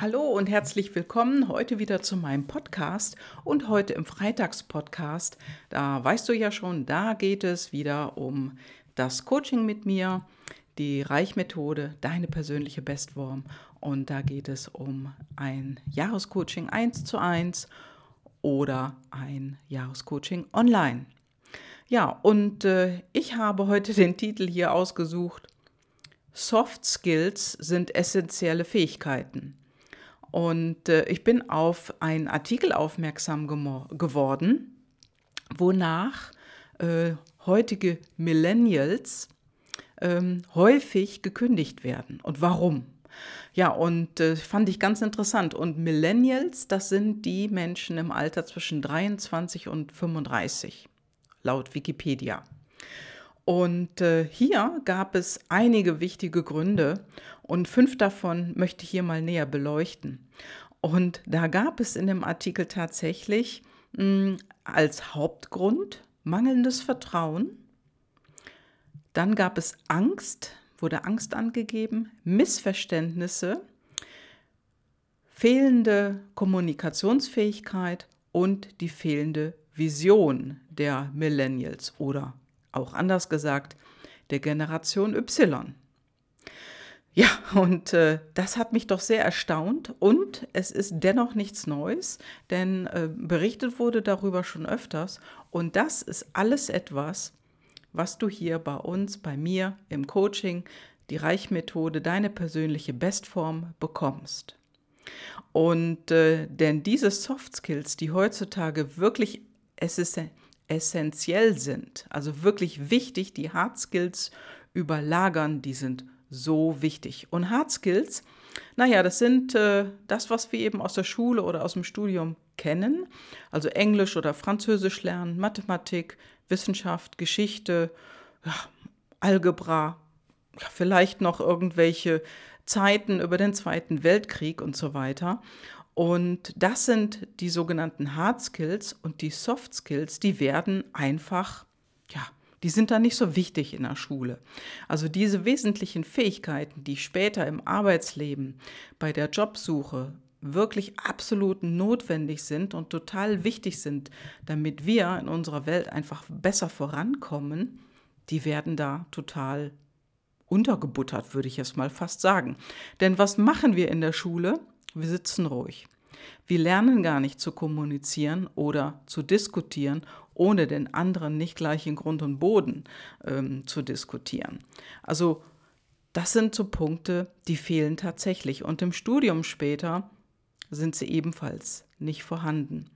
Hallo und herzlich willkommen heute wieder zu meinem Podcast und heute im Freitagspodcast. Da weißt du ja schon, da geht es wieder um das Coaching mit mir, die Reichmethode, deine persönliche Bestform und da geht es um ein Jahrescoaching 1 zu 1 oder ein Jahrescoaching online. Ja, und äh, ich habe heute den Titel hier ausgesucht. Soft Skills sind essentielle Fähigkeiten. Und äh, ich bin auf einen Artikel aufmerksam geworden, wonach äh, heutige Millennials ähm, häufig gekündigt werden. Und warum? Ja, und äh, fand ich ganz interessant. Und Millennials, das sind die Menschen im Alter zwischen 23 und 35, laut Wikipedia. Und äh, hier gab es einige wichtige Gründe und fünf davon möchte ich hier mal näher beleuchten. Und da gab es in dem Artikel tatsächlich mh, hm, als Hauptgrund mangelndes Vertrauen. Dann gab es Angst, wurde Angst angegeben, Missverständnisse, fehlende Kommunikationsfähigkeit und die fehlende Vision der Millennials oder auch anders gesagt, der Generation Y. Ja, und äh, das hat mich doch sehr erstaunt und es ist dennoch nichts Neues, denn äh, berichtet wurde darüber schon öfters und das ist alles etwas, was du hier bei uns, bei mir im Coaching, die Reichmethode, deine persönliche Bestform bekommst. Und äh, denn diese Soft Skills, die heutzutage wirklich essentiell essentiell sind, also wirklich wichtig, die Hard Skills überlagern, die sind so wichtig. Und Hard Skills, naja, das sind äh, das, was wir eben aus der Schule oder aus dem Studium kennen, also Englisch oder Französisch lernen, Mathematik, Wissenschaft, Geschichte, ja, Algebra, ja, vielleicht noch irgendwelche Zeiten über den Zweiten Weltkrieg und so weiter. Und das sind die sogenannten Hard Skills und die Soft Skills, die werden einfach, ja, die sind dann nicht so wichtig in der Schule. Also diese wesentlichen Fähigkeiten, die später im Arbeitsleben, bei der Jobsuche wirklich absolut notwendig sind und total wichtig sind, damit wir in unserer Welt einfach besser vorankommen, die werden da total untergebuttert, würde ich jetzt mal fast sagen. Denn was machen wir in der Schule? Wir sitzen ruhig. Wir lernen gar nicht zu kommunizieren oder zu diskutieren, ohne den anderen nicht gleich in Grund und Boden ähm, zu diskutieren. Also das sind so Punkte, die fehlen tatsächlich. Und im Studium später sind sie ebenfalls nicht vorhanden.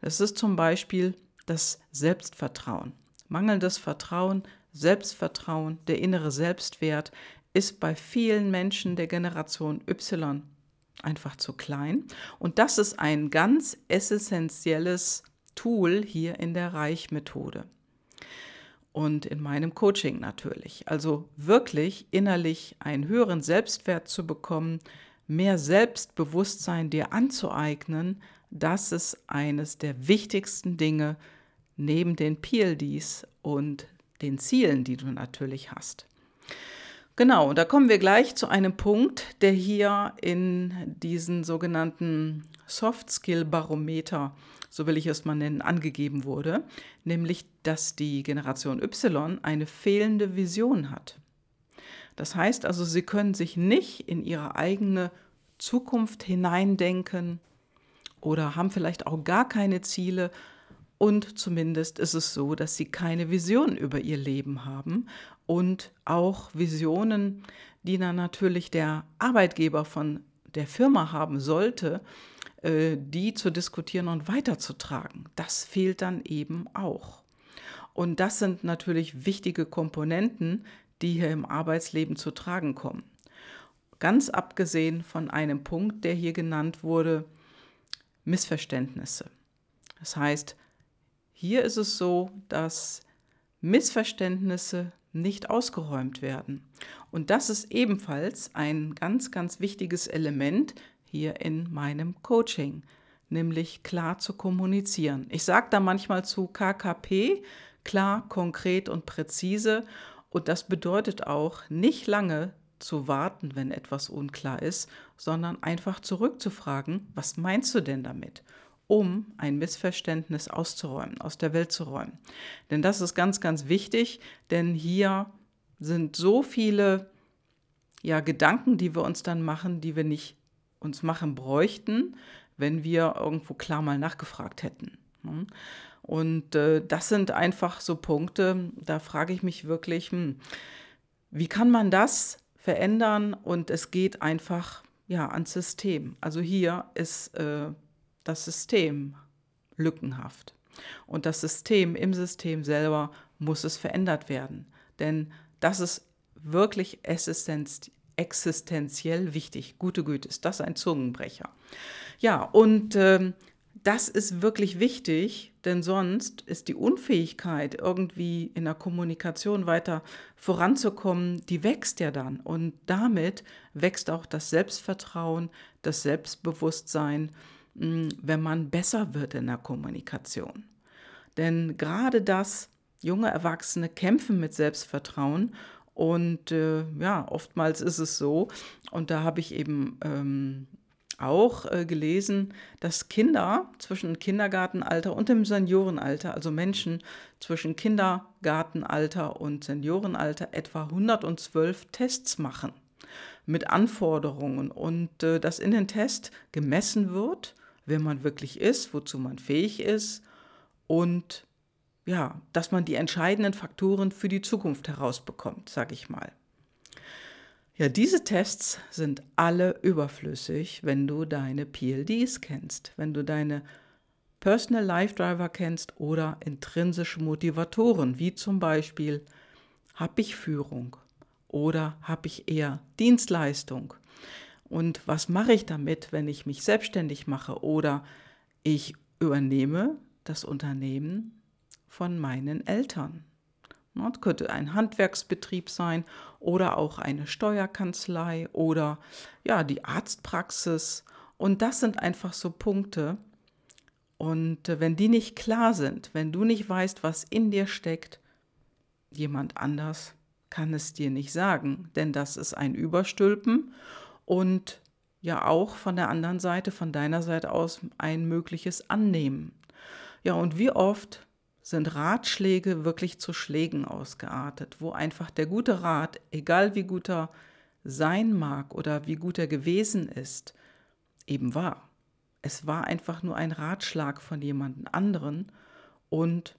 Das ist zum Beispiel das Selbstvertrauen. Mangelndes Vertrauen, Selbstvertrauen, der innere Selbstwert ist bei vielen Menschen der Generation Y einfach zu klein. Und das ist ein ganz essentielles Tool hier in der Reichmethode. Und in meinem Coaching natürlich. Also wirklich innerlich einen höheren Selbstwert zu bekommen, mehr Selbstbewusstsein dir anzueignen, das ist eines der wichtigsten Dinge neben den PLDs und den Zielen, die du natürlich hast. Genau, da kommen wir gleich zu einem Punkt, der hier in diesen sogenannten Soft Skill Barometer, so will ich es mal nennen, angegeben wurde, nämlich dass die Generation Y eine fehlende Vision hat. Das heißt also, sie können sich nicht in ihre eigene Zukunft hineindenken oder haben vielleicht auch gar keine Ziele, und zumindest ist es so, dass sie keine Vision über ihr Leben haben und auch Visionen, die dann natürlich der Arbeitgeber von der Firma haben sollte, äh, die zu diskutieren und weiterzutragen. Das fehlt dann eben auch. Und das sind natürlich wichtige Komponenten, die hier im Arbeitsleben zu tragen kommen. Ganz abgesehen von einem Punkt, der hier genannt wurde, Missverständnisse. Das heißt, hier ist es so, dass Missverständnisse nicht ausgeräumt werden. Und das ist ebenfalls ein ganz, ganz wichtiges Element hier in meinem Coaching, nämlich klar zu kommunizieren. Ich sage da manchmal zu KKP, klar, konkret und präzise. Und das bedeutet auch, nicht lange zu warten, wenn etwas unklar ist, sondern einfach zurückzufragen, was meinst du denn damit? Um ein Missverständnis auszuräumen, aus der Welt zu räumen. Denn das ist ganz, ganz wichtig, denn hier sind so viele ja, Gedanken, die wir uns dann machen, die wir nicht uns machen bräuchten, wenn wir irgendwo klar mal nachgefragt hätten. Ne? Und äh, das sind einfach so Punkte, da frage ich mich wirklich, hm, wie kann man das verändern? Und es geht einfach ja ans System. Also hier ist äh, das System lückenhaft. Und das System im System selber muss es verändert werden. Denn das ist wirklich existenz existenziell wichtig. Gute Güte, ist das ein Zungenbrecher. Ja, und äh, das ist wirklich wichtig, denn sonst ist die Unfähigkeit, irgendwie in der Kommunikation weiter voranzukommen, die wächst ja dann. Und damit wächst auch das Selbstvertrauen, das Selbstbewusstsein, wenn man besser wird in der Kommunikation. Denn gerade das, junge Erwachsene kämpfen mit Selbstvertrauen und äh, ja, oftmals ist es so, und da habe ich eben ähm, auch äh, gelesen, dass Kinder zwischen Kindergartenalter und dem Seniorenalter, also Menschen zwischen Kindergartenalter und Seniorenalter, etwa 112 Tests machen mit Anforderungen und äh, dass in den Tests gemessen wird, wer man wirklich ist, wozu man fähig ist und ja, dass man die entscheidenden Faktoren für die Zukunft herausbekommt, sage ich mal. Ja, diese Tests sind alle überflüssig, wenn du deine PLDs kennst, wenn du deine Personal Life Driver kennst oder intrinsische Motivatoren, wie zum Beispiel, habe ich Führung oder habe ich eher Dienstleistung? Und was mache ich damit, wenn ich mich selbstständig mache oder ich übernehme das Unternehmen von meinen Eltern. Das könnte ein Handwerksbetrieb sein oder auch eine Steuerkanzlei oder ja, die Arztpraxis. Und das sind einfach so Punkte. Und äh, wenn die nicht klar sind, wenn du nicht weißt, was in dir steckt, jemand anders kann es dir nicht sagen, denn das ist ein Überstülpen und ja auch von der anderen Seite, von deiner Seite aus ein mögliches Annehmen. Ja, und wie oft sind Ratschläge wirklich zu Schlägen ausgeartet, wo einfach der gute Rat, egal wie gut er sein mag oder wie gut er gewesen ist, eben war. Es war einfach nur ein Ratschlag von jemand anderen und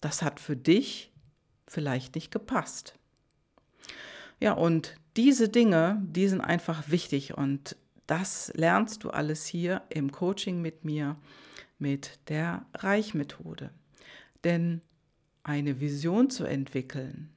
das hat für dich vielleicht nicht gepasst. Ja, und diese Dinge, die sind einfach wichtig und das lernst du alles hier im Coaching mit mir mit der Reichmethode. Denn eine Vision zu entwickeln,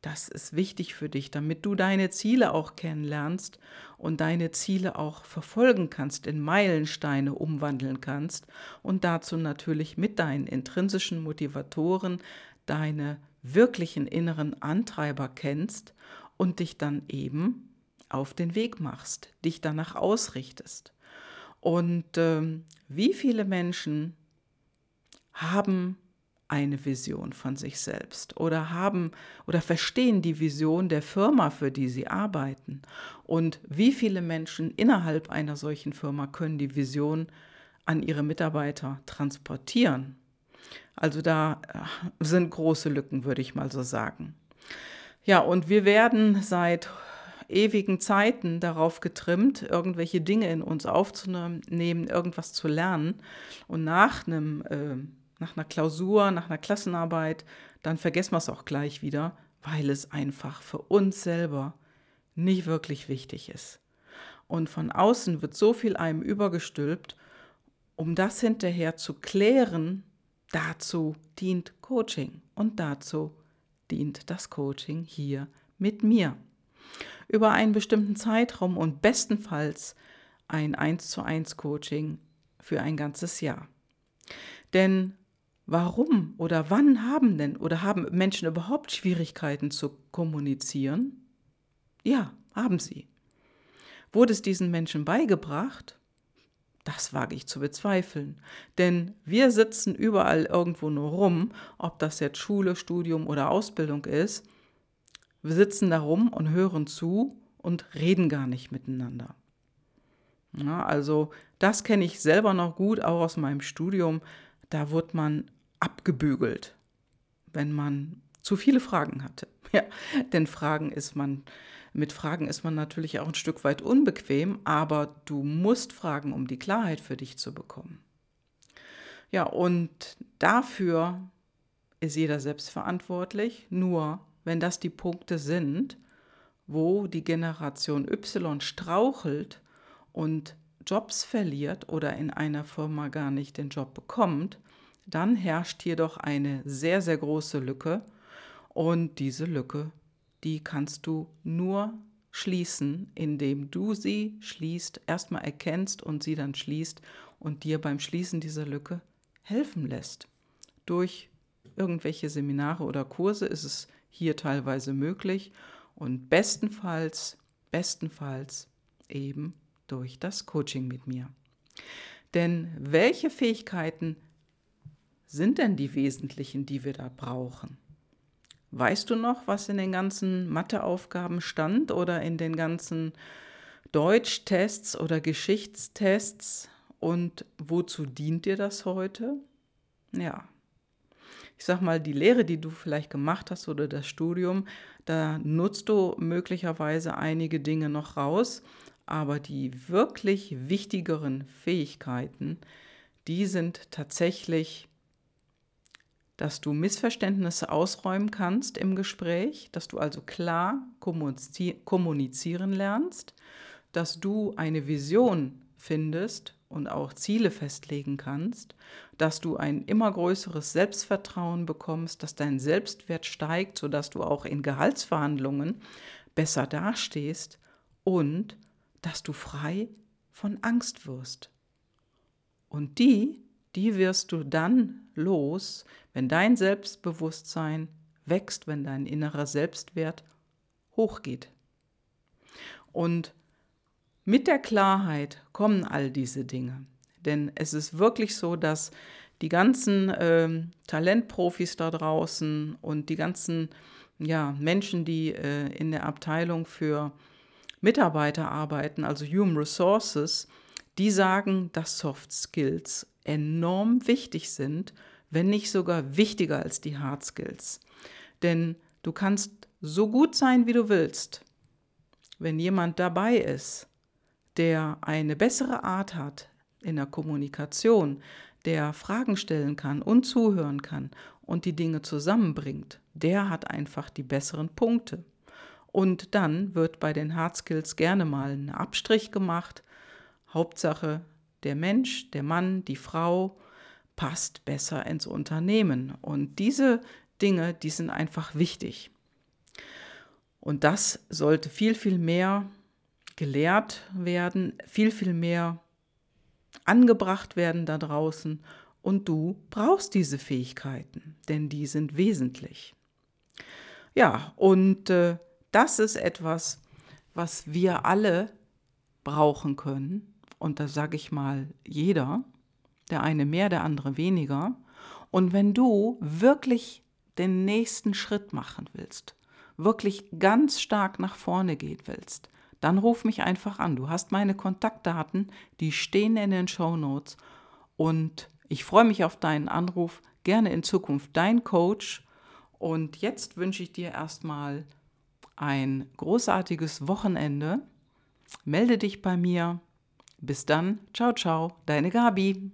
das ist wichtig für dich, damit du deine Ziele auch kennenlernst und deine Ziele auch verfolgen kannst, in Meilensteine umwandeln kannst und dazu natürlich mit deinen intrinsischen Motivatoren deine wirklichen inneren Antreiber kennst und dich dann eben auf den Weg machst, dich danach ausrichtest. Und ähm, wie viele Menschen haben eine Vision von sich selbst oder haben oder verstehen die Vision der Firma, für die sie arbeiten. Und wie viele Menschen innerhalb einer solchen Firma können die Vision an ihre Mitarbeiter transportieren? Also da äh, sind große Lücken, würde ich mal so sagen. Ja, und wir werden seit ewigen Zeiten darauf getrimmt, irgendwelche Dinge in uns aufzunehmen, irgendwas zu lernen. Und nach einem äh, nach einer Klausur, nach einer Klassenarbeit, dann vergessen wir es auch gleich wieder, weil es einfach für uns selber nicht wirklich wichtig ist. Und von außen wird so viel einem übergestülpt, um das hinterher zu klären, dazu dient Coaching und dazu dient das Coaching hier mit mir. Über einen bestimmten Zeitraum und bestenfalls ein 1 zu 1 Coaching für ein ganzes Jahr. Denn Warum oder wann haben denn oder haben Menschen überhaupt Schwierigkeiten zu kommunizieren? Ja, haben sie. Wurde es diesen Menschen beigebracht? Das wage ich zu bezweifeln. Denn wir sitzen überall irgendwo nur rum, ob das jetzt Schule, Studium oder Ausbildung ist, Wir sitzen da rum und hören zu und reden gar nicht miteinander. Ja, also das kenne ich selber noch gut, auch aus meinem Studium. Da wird man abgebügelt, wenn man zu viele Fragen hatte. Ja, denn Fragen ist man, mit Fragen ist man natürlich auch ein Stück weit unbequem, aber du musst fragen, um die Klarheit für dich zu bekommen. Ja, und dafür ist jeder selbst verantwortlich. Nur wenn das die Punkte sind, wo die Generation Y strauchelt und Jobs verliert oder in einer Firma gar nicht den Job bekommt, dann herrscht hier doch eine sehr, sehr große Lücke. Und diese Lücke, die kannst du nur schließen, indem du sie schließt, erstmal erkennst und sie dann schließt und dir beim Schließen dieser Lücke helfen lässt. Durch irgendwelche Seminare oder Kurse ist es hier teilweise möglich und bestenfalls, bestenfalls eben durch das Coaching mit mir. Denn welche Fähigkeiten sind denn die wesentlichen, die wir da brauchen? Weißt du noch, was in den ganzen Matheaufgaben stand oder in den ganzen Deutschtests oder Geschichtstests und wozu dient dir das heute? Ja. Ich sag mal, die Lehre, die du vielleicht gemacht hast oder das Studium, da nutzt du möglicherweise einige Dinge noch raus, aber die wirklich wichtigeren Fähigkeiten, die sind tatsächlich, dass du Missverständnisse ausräumen kannst im Gespräch, dass du also klar kommunizieren lernst, dass du eine Vision findest und auch Ziele festlegen kannst, dass du ein immer größeres Selbstvertrauen bekommst, dass dein Selbstwert steigt, sodass du auch in Gehaltsverhandlungen besser dastehst und dass du frei von Angst wirst. Und die, die wirst du dann los, wenn dein Selbstbewusstsein wächst, wenn dein innerer Selbstwert hochgeht. Und mit der Klarheit kommen all diese Dinge. Denn es ist wirklich so, dass die ganzen äh, Talentprofis da draußen und die ganzen ja, Menschen, die äh, in der Abteilung für Mitarbeiter arbeiten, also Human Resources, die sagen, dass Soft Skills enorm wichtig sind, wenn nicht sogar wichtiger als die Hard Skills. Denn du kannst so gut sein, wie du willst. Wenn jemand dabei ist, der eine bessere Art hat in der Kommunikation, der Fragen stellen kann und zuhören kann und die Dinge zusammenbringt, der hat einfach die besseren Punkte. Und dann wird bei den Hard Skills gerne mal ein Abstrich gemacht. Hauptsache, der Mensch, der Mann, die Frau passt besser ins Unternehmen. Und diese Dinge, die sind einfach wichtig. Und das sollte viel, viel mehr gelehrt werden, viel, viel mehr angebracht werden da draußen. Und du brauchst diese Fähigkeiten, denn die sind wesentlich. Ja, und äh, das ist etwas, was wir alle brauchen können. Und da sage ich mal jeder, der eine mehr, der andere weniger. Und wenn du wirklich den nächsten Schritt machen willst, wirklich ganz stark nach vorne gehen willst, dann ruf mich einfach an. Du hast meine Kontaktdaten, die stehen in den Show Notes. Und ich freue mich auf deinen Anruf. Gerne in Zukunft dein Coach. Und jetzt wünsche ich dir erstmal ein großartiges Wochenende. Melde dich bei mir. Bis dann. Ciao, ciao. Deine Gabi.